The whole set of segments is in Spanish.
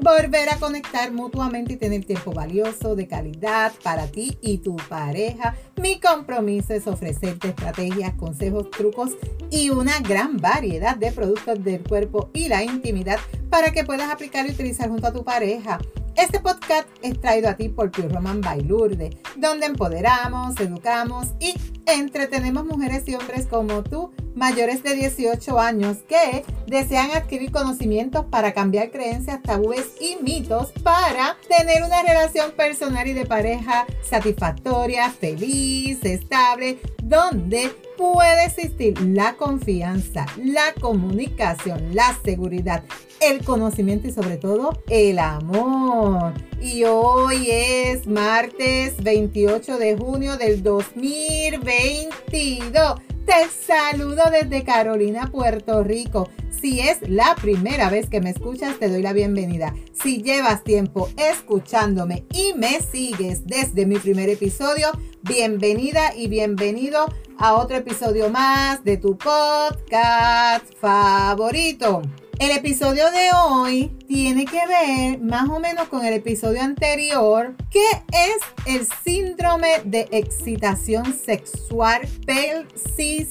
volver a conectar mutuamente y tener tiempo valioso, de calidad para ti y tu pareja. Mi compromiso es ofrecerte estrategias, consejos, trucos y una gran variedad de productos del cuerpo y la intimidad para que puedas aplicar y utilizar junto a tu pareja. Este podcast es traído a ti por Pure Roman Bailurde, donde empoderamos, educamos y entretenemos mujeres y hombres como tú, mayores de 18 años, que desean adquirir conocimientos para cambiar creencias, tabúes y mitos para tener una relación personal y de pareja satisfactoria, feliz, estable, donde puede existir la confianza, la comunicación, la seguridad, el conocimiento y sobre todo el amor. Y hoy es martes 28 de junio del 2022. Te saludo desde Carolina, Puerto Rico. Si es la primera vez que me escuchas, te doy la bienvenida. Si llevas tiempo escuchándome y me sigues desde mi primer episodio, bienvenida y bienvenido a otro episodio más de tu podcast favorito. El episodio de hoy tiene que ver más o menos con el episodio anterior, que es el síndrome de excitación sexual persistente.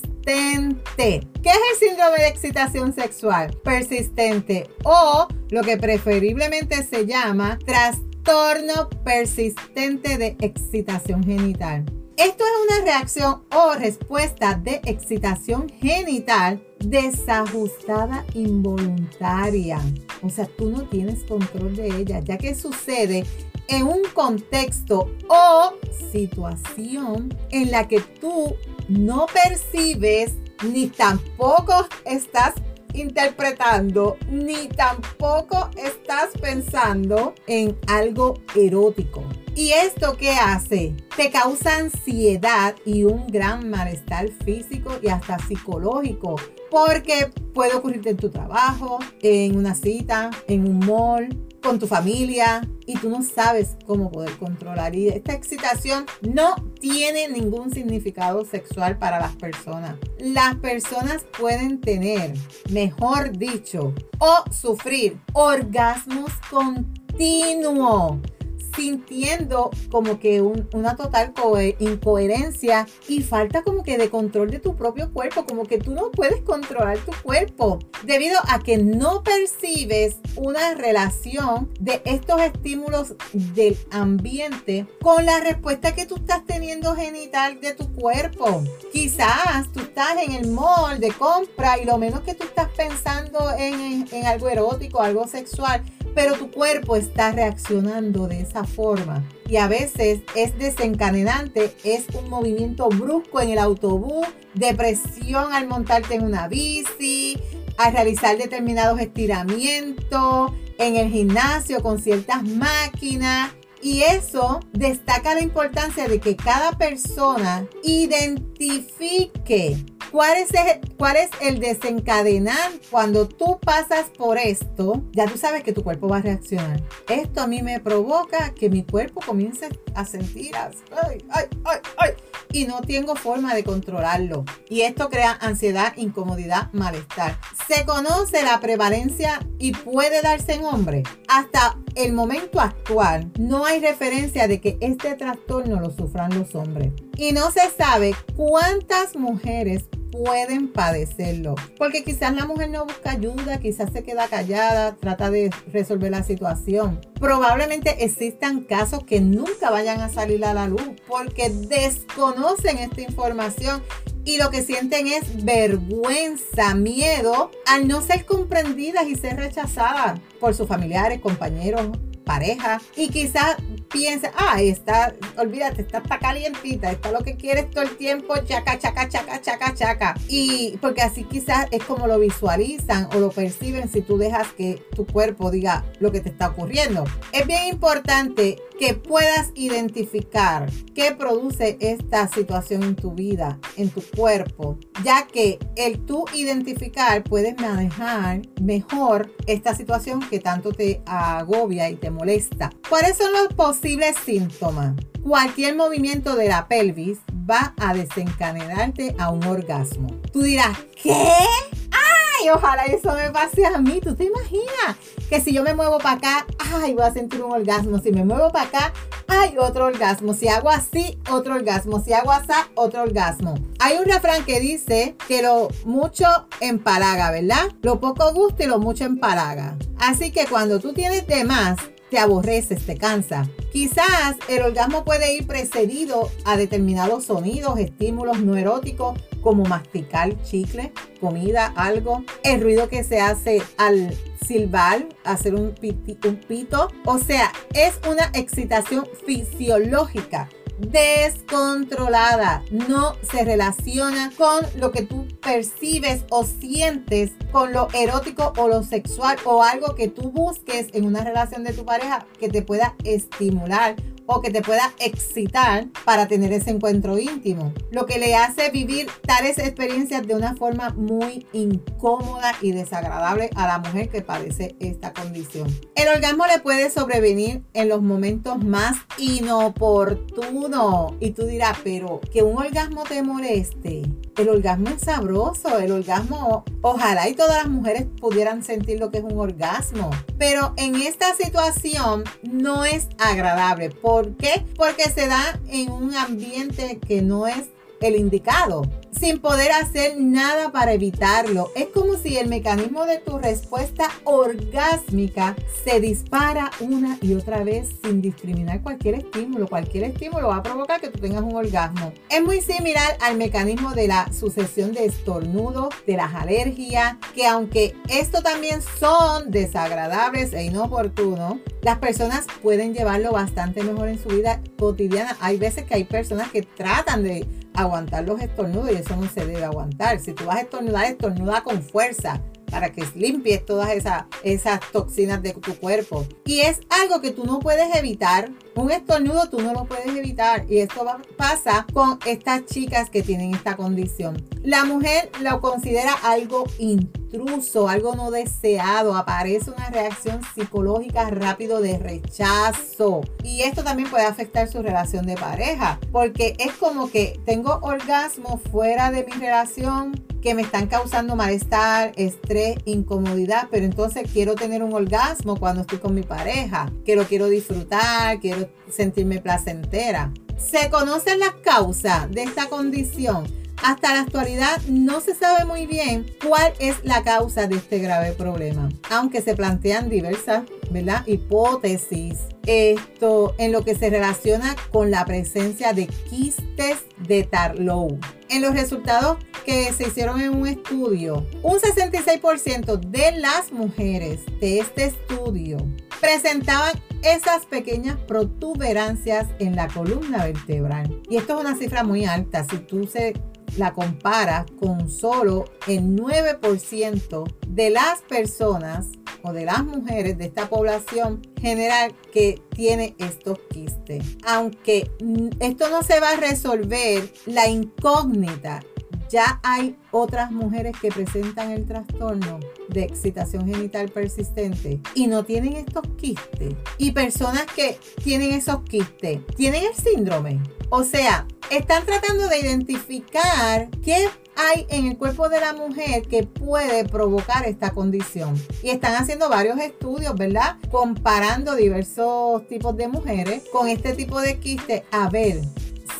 ¿Qué es el síndrome de excitación sexual persistente? O lo que preferiblemente se llama trastorno persistente de excitación genital. Esto es una reacción o respuesta de excitación genital desajustada involuntaria. O sea, tú no tienes control de ella, ya que sucede en un contexto o situación en la que tú no percibes ni tampoco estás interpretando ni tampoco estás pensando en algo erótico. ¿Y esto qué hace? Te causa ansiedad y un gran malestar físico y hasta psicológico. Porque puede ocurrirte en tu trabajo, en una cita, en un mall, con tu familia y tú no sabes cómo poder controlar. Y esta excitación no tiene ningún significado sexual para las personas. Las personas pueden tener, mejor dicho, o sufrir orgasmos continuos sintiendo como que una total incoherencia y falta como que de control de tu propio cuerpo, como que tú no puedes controlar tu cuerpo debido a que no percibes una relación de estos estímulos del ambiente con la respuesta que tú estás teniendo genital de tu cuerpo. Quizás tú estás en el mall de compra y lo menos que tú estás pensando en, en algo erótico, algo sexual, pero tu cuerpo está reaccionando de esa forma. Y a veces es desencadenante, es un movimiento brusco en el autobús, depresión al montarte en una bici, al realizar determinados estiramientos, en el gimnasio con ciertas máquinas. Y eso destaca la importancia de que cada persona identifique ¿Cuál es, el, ¿Cuál es el desencadenante? Cuando tú pasas por esto, ya tú sabes que tu cuerpo va a reaccionar. Esto a mí me provoca que mi cuerpo comience a sentir, ay, ay, ay, ay, y no tengo forma de controlarlo. Y esto crea ansiedad, incomodidad, malestar. Se conoce la prevalencia y puede darse en hombres. Hasta el momento actual no hay referencia de que este trastorno lo sufran los hombres. Y no se sabe cuántas mujeres pueden padecerlo. Porque quizás la mujer no busca ayuda, quizás se queda callada, trata de resolver la situación. Probablemente existan casos que nunca vayan a salir a la luz porque desconocen esta información y lo que sienten es vergüenza, miedo al no ser comprendidas y ser rechazadas por sus familiares, compañeros, pareja y quizás piensa, ay, está, olvídate, está, está calientita, está lo que quieres todo el tiempo, chaca, chaca, chaca, chaca, chaca. Y porque así quizás es como lo visualizan o lo perciben si tú dejas que tu cuerpo diga lo que te está ocurriendo. Es bien importante que puedas identificar qué produce esta situación en tu vida, en tu cuerpo, ya que el tú identificar puedes manejar mejor esta situación que tanto te agobia y te molesta. ¿Cuáles son los posibles síntomas? Cualquier movimiento de la pelvis va a desencadenarte a un orgasmo. Tú dirás, ¿qué? Ojalá eso me pase a mí. ¿Tú te imaginas que si yo me muevo para acá, ay, voy a sentir un orgasmo? Si me muevo para acá, ay, otro orgasmo. Si hago así, otro orgasmo. Si hago así, otro orgasmo. Hay un refrán que dice que lo mucho empalaga, ¿verdad? Lo poco gusta y lo mucho empalaga. Así que cuando tú tienes de más, te aborreces, te cansa. Quizás el orgasmo puede ir precedido a determinados sonidos, estímulos no eróticos como masticar chicle, comida, algo, el ruido que se hace al silbar, hacer un, un pito. O sea, es una excitación fisiológica descontrolada. No se relaciona con lo que tú percibes o sientes con lo erótico o lo sexual o algo que tú busques en una relación de tu pareja que te pueda estimular o que te pueda excitar para tener ese encuentro íntimo. Lo que le hace vivir tales experiencias de una forma muy incómoda y desagradable a la mujer que padece esta condición. El orgasmo le puede sobrevenir en los momentos más inoportunos. Y tú dirás, pero que un orgasmo te moleste. El orgasmo es sabroso, el orgasmo, ojalá y todas las mujeres pudieran sentir lo que es un orgasmo. Pero en esta situación no es agradable. ¿Por qué? Porque se da en un ambiente que no es el indicado sin poder hacer nada para evitarlo. Es como si el mecanismo de tu respuesta orgásmica se dispara una y otra vez sin discriminar cualquier estímulo. Cualquier estímulo va a provocar que tú tengas un orgasmo. Es muy similar al mecanismo de la sucesión de estornudos, de las alergias, que aunque esto también son desagradables e inoportunos, las personas pueden llevarlo bastante mejor en su vida cotidiana. Hay veces que hay personas que tratan de aguantar los estornudos y eso no se debe aguantar. Si tú vas a estornudar, estornuda con fuerza para que limpies todas esas, esas toxinas de tu cuerpo. Y es algo que tú no puedes evitar. Un estornudo tú no lo puedes evitar. Y esto pasa con estas chicas que tienen esta condición. La mujer lo considera algo intruso, algo no deseado. Aparece una reacción psicológica rápido de rechazo. Y esto también puede afectar su relación de pareja. Porque es como que tengo orgasmo fuera de mi relación que me están causando malestar, estrés, incomodidad, pero entonces quiero tener un orgasmo cuando estoy con mi pareja, que lo quiero disfrutar, quiero sentirme placentera. ¿Se conocen las causas de esta condición? Hasta la actualidad no se sabe muy bien cuál es la causa de este grave problema, aunque se plantean diversas ¿verdad? hipótesis esto en lo que se relaciona con la presencia de quistes de Tarlow. En los resultados que se hicieron en un estudio, un 66% de las mujeres de este estudio presentaban esas pequeñas protuberancias en la columna vertebral. Y esto es una cifra muy alta. Si tú se la compara con solo el 9% de las personas o de las mujeres de esta población general que tiene estos quistes. Aunque esto no se va a resolver, la incógnita ya hay otras mujeres que presentan el trastorno de excitación genital persistente y no tienen estos quistes. Y personas que tienen esos quistes, tienen el síndrome. O sea, están tratando de identificar qué hay en el cuerpo de la mujer que puede provocar esta condición. Y están haciendo varios estudios, ¿verdad? Comparando diversos tipos de mujeres con este tipo de quiste a ver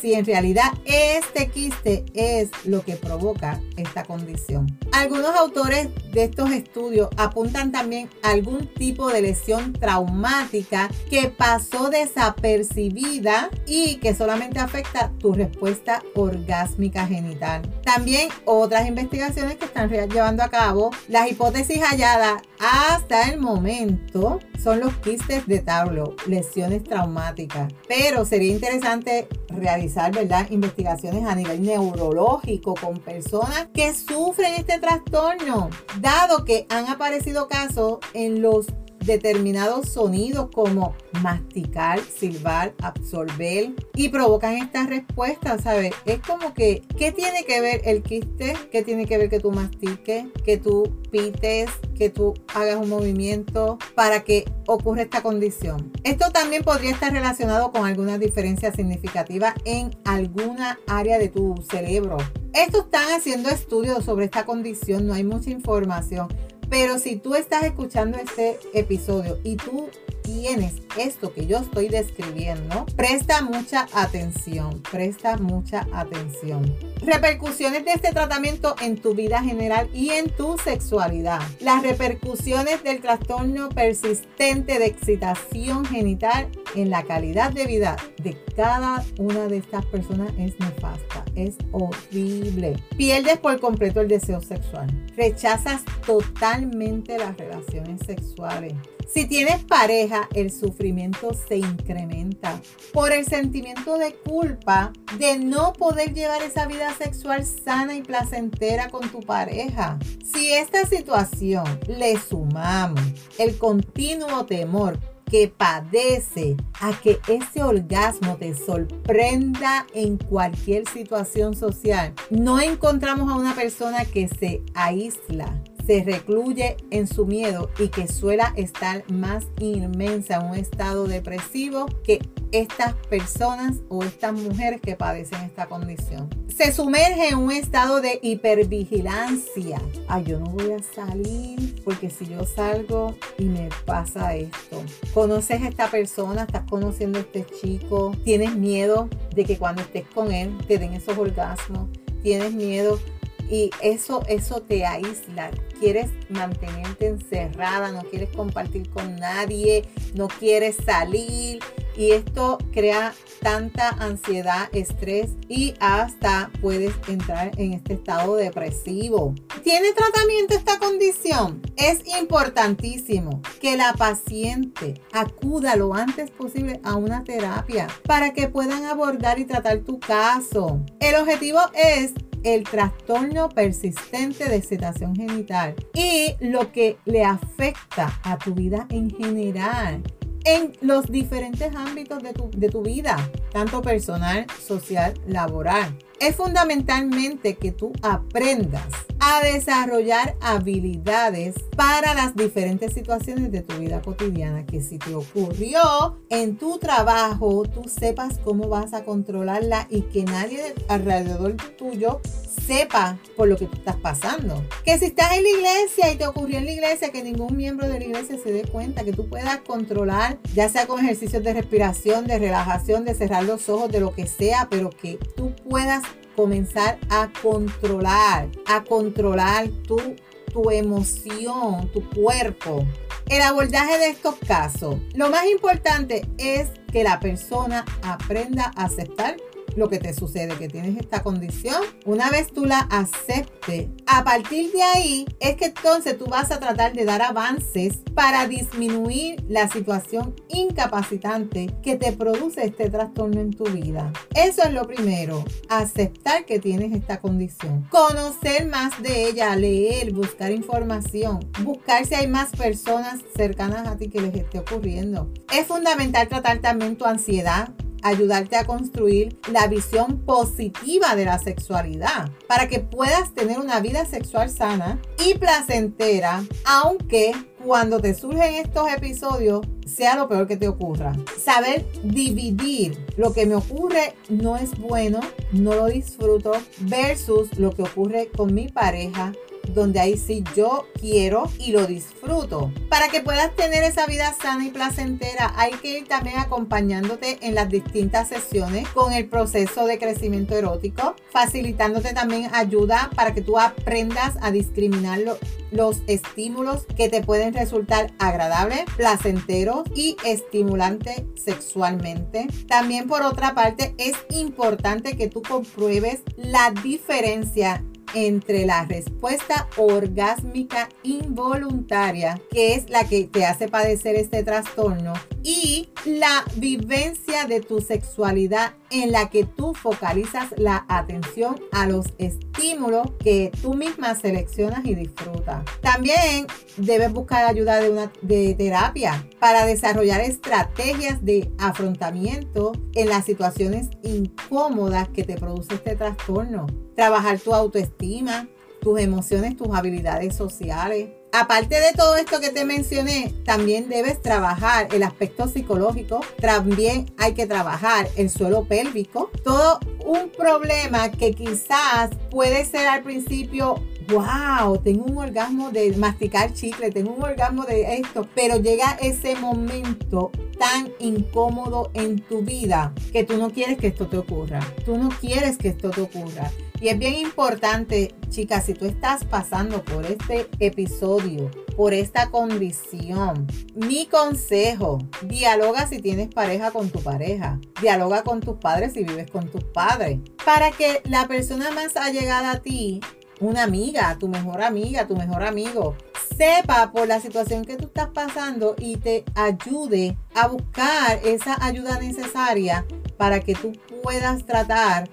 si en realidad este quiste es lo que provoca esta condición. Algunos autores de estos estudios apuntan también a algún tipo de lesión traumática que pasó desapercibida y que solamente afecta tu respuesta orgásmica genital. También otras investigaciones que están llevando a cabo, las hipótesis halladas hasta el momento son los quistes de tablo, lesiones traumáticas. Pero sería interesante realizar, ¿verdad? Investigaciones a nivel neurológico con personas que sufren este trastorno, dado que han aparecido casos en los determinados sonidos como masticar, silbar, absorber y provocan estas respuestas, ¿sabes? Es como que, ¿qué tiene que ver el quiste? ¿Qué tiene que ver que tú mastiques, que tú pites, que tú hagas un movimiento para que ocurra esta condición? Esto también podría estar relacionado con alguna diferencia significativa en alguna área de tu cerebro. Estos están haciendo estudios sobre esta condición, no hay mucha información pero si tú estás escuchando este episodio y tú tienes esto que yo estoy describiendo, presta mucha atención, presta mucha atención. Repercusiones de este tratamiento en tu vida general y en tu sexualidad. Las repercusiones del trastorno persistente de excitación genital en la calidad de vida de cada una de estas personas es nefasta, es horrible. Pierdes por completo el deseo sexual. Rechazas totalmente las relaciones sexuales si tienes pareja, el sufrimiento se incrementa por el sentimiento de culpa de no poder llevar esa vida sexual sana y placentera con tu pareja. Si esta situación le sumamos el continuo temor que padece a que ese orgasmo te sorprenda en cualquier situación social. No encontramos a una persona que se aísla, se recluye en su miedo y que suela estar más inmensa en un estado depresivo que estas personas o estas mujeres que padecen esta condición. Se sumerge en un estado de hipervigilancia. Ay, yo no voy a salir porque si yo salgo y me pasa esto. Conoces a esta persona, estás conociendo a este chico, tienes miedo de que cuando estés con él te den esos orgasmos, tienes miedo y eso, eso te aísla. Quieres mantenerte encerrada, no quieres compartir con nadie, no quieres salir. Y esto crea tanta ansiedad, estrés y hasta puedes entrar en este estado depresivo. ¿Tiene tratamiento esta condición? Es importantísimo que la paciente acuda lo antes posible a una terapia para que puedan abordar y tratar tu caso. El objetivo es el trastorno persistente de excitación genital y lo que le afecta a tu vida en general en los diferentes ámbitos de tu, de tu vida, tanto personal, social, laboral. Es fundamentalmente que tú aprendas a desarrollar habilidades para las diferentes situaciones de tu vida cotidiana. Que si te ocurrió en tu trabajo, tú sepas cómo vas a controlarla y que nadie alrededor tuyo sepa por lo que tú estás pasando. Que si estás en la iglesia y te ocurrió en la iglesia, que ningún miembro de la iglesia se dé cuenta, que tú puedas controlar, ya sea con ejercicios de respiración, de relajación, de cerrar los ojos, de lo que sea, pero que tú puedas comenzar a controlar, a controlar tu, tu emoción, tu cuerpo. El abordaje de estos casos, lo más importante es que la persona aprenda a aceptar lo que te sucede, que tienes esta condición. Una vez tú la aceptes, a partir de ahí es que entonces tú vas a tratar de dar avances para disminuir la situación incapacitante que te produce este trastorno en tu vida. Eso es lo primero, aceptar que tienes esta condición. Conocer más de ella, leer, buscar información, buscar si hay más personas cercanas a ti que les esté ocurriendo. Es fundamental tratar también tu ansiedad, ayudarte a construir la visión positiva de la sexualidad para que puedas tener una vida sexual sana y placentera, aunque cuando te surgen estos episodios sea lo peor que te ocurra. Saber dividir lo que me ocurre no es bueno, no lo disfruto, versus lo que ocurre con mi pareja donde ahí sí yo quiero y lo disfruto. Para que puedas tener esa vida sana y placentera, hay que ir también acompañándote en las distintas sesiones con el proceso de crecimiento erótico, facilitándote también ayuda para que tú aprendas a discriminar los estímulos que te pueden resultar agradables, placenteros y estimulantes sexualmente. También por otra parte es importante que tú compruebes la diferencia entre la respuesta orgásmica involuntaria, que es la que te hace padecer este trastorno, y la vivencia de tu sexualidad en la que tú focalizas la atención a los estímulos que tú misma seleccionas y disfrutas. También debes buscar ayuda de, una, terapia para desarrollar estrategias de afrontamiento en las situaciones incómodas que te produce este trastorno. Trabajar tu autoestima, tus emociones, tus habilidades sociales, Aparte de todo esto que te mencioné, también debes trabajar el aspecto psicológico, también hay que trabajar el suelo pélvico, todo un problema que quizás puede ser al principio wow, tengo un orgasmo de masticar chicle, tengo un orgasmo de esto, pero llega ese momento tan incómodo en tu vida que tú no quieres que esto te ocurra. Tú no quieres que esto te ocurra. Y es bien importante, chicas, si tú estás pasando por este episodio, por esta condición, mi consejo, dialoga si tienes pareja con tu pareja, dialoga con tus padres si vives con tus padres, para que la persona más allegada a ti, una amiga, tu mejor amiga, tu mejor amigo, sepa por la situación que tú estás pasando y te ayude a buscar esa ayuda necesaria para que tú puedas tratar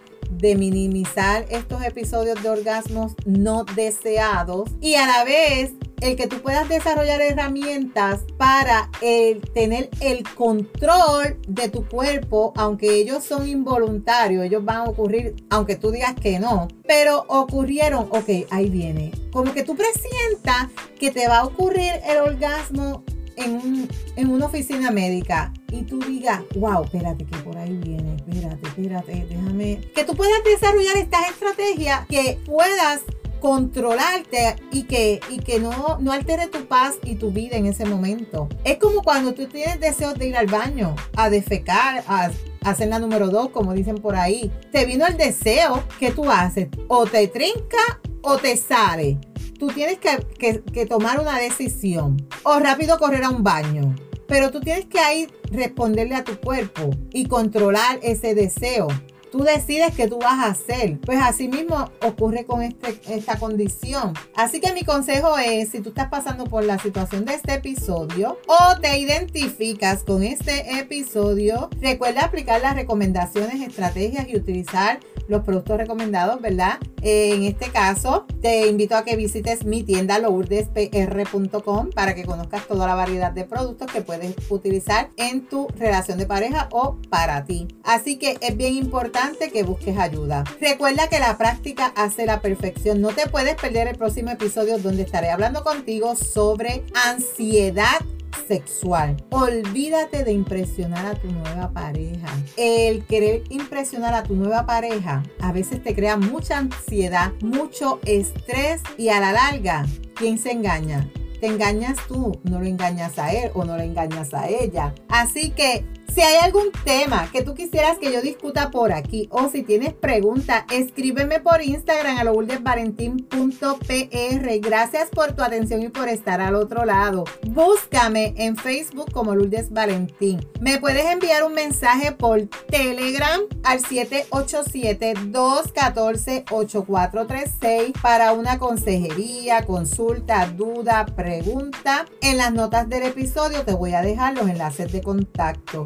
de minimizar estos episodios de orgasmos no deseados y a la vez el que tú puedas desarrollar herramientas para el tener el control de tu cuerpo, aunque ellos son involuntarios, ellos van a ocurrir, aunque tú digas que no, pero ocurrieron, ok, ahí viene. Como que tú presientas que te va a ocurrir el orgasmo en, en una oficina médica y tú digas, wow, espérate que por ahí viene, espérate, espérate, déjame. Que tú puedas desarrollar estas estrategias que puedas controlarte y que, y que no, no altere tu paz y tu vida en ese momento. Es como cuando tú tienes deseos de ir al baño, a defecar, a, hacer la número dos, como dicen por ahí. Te vino el deseo, que tú haces? O te trinca o te sale. Tú tienes que, que tomar una decisión. O rápido correr a un baño. Pero tú tienes que ahí responderle a tu cuerpo y controlar ese deseo tú decides qué tú vas a hacer. Pues así mismo ocurre con este, esta condición. Así que mi consejo es, si tú estás pasando por la situación de este episodio o te identificas con este episodio, recuerda aplicar las recomendaciones, estrategias y utilizar los productos recomendados, ¿verdad? En este caso, te invito a que visites mi tienda lourdespr.com para que conozcas toda la variedad de productos que puedes utilizar en tu relación de pareja o para ti. Así que es bien importante que busques ayuda. Recuerda que la práctica hace la perfección. No te puedes perder el próximo episodio donde estaré hablando contigo sobre ansiedad sexual. Olvídate de impresionar a tu nueva pareja. El querer impresionar a tu nueva pareja a veces te crea mucha ansiedad, mucho estrés y a la larga, ¿quién se engaña? Te engañas tú, no lo engañas a él o no lo engañas a ella. Así que si hay algún tema que tú quisieras que yo discuta por aquí o si tienes preguntas, escríbeme por Instagram a lourdesvalentín.pr. Gracias por tu atención y por estar al otro lado. Búscame en Facebook como Lourdes Valentín. Me puedes enviar un mensaje por Telegram al 787-214-8436 para una consejería, consulta, duda, pregunta. En las notas del episodio te voy a dejar los enlaces de contacto.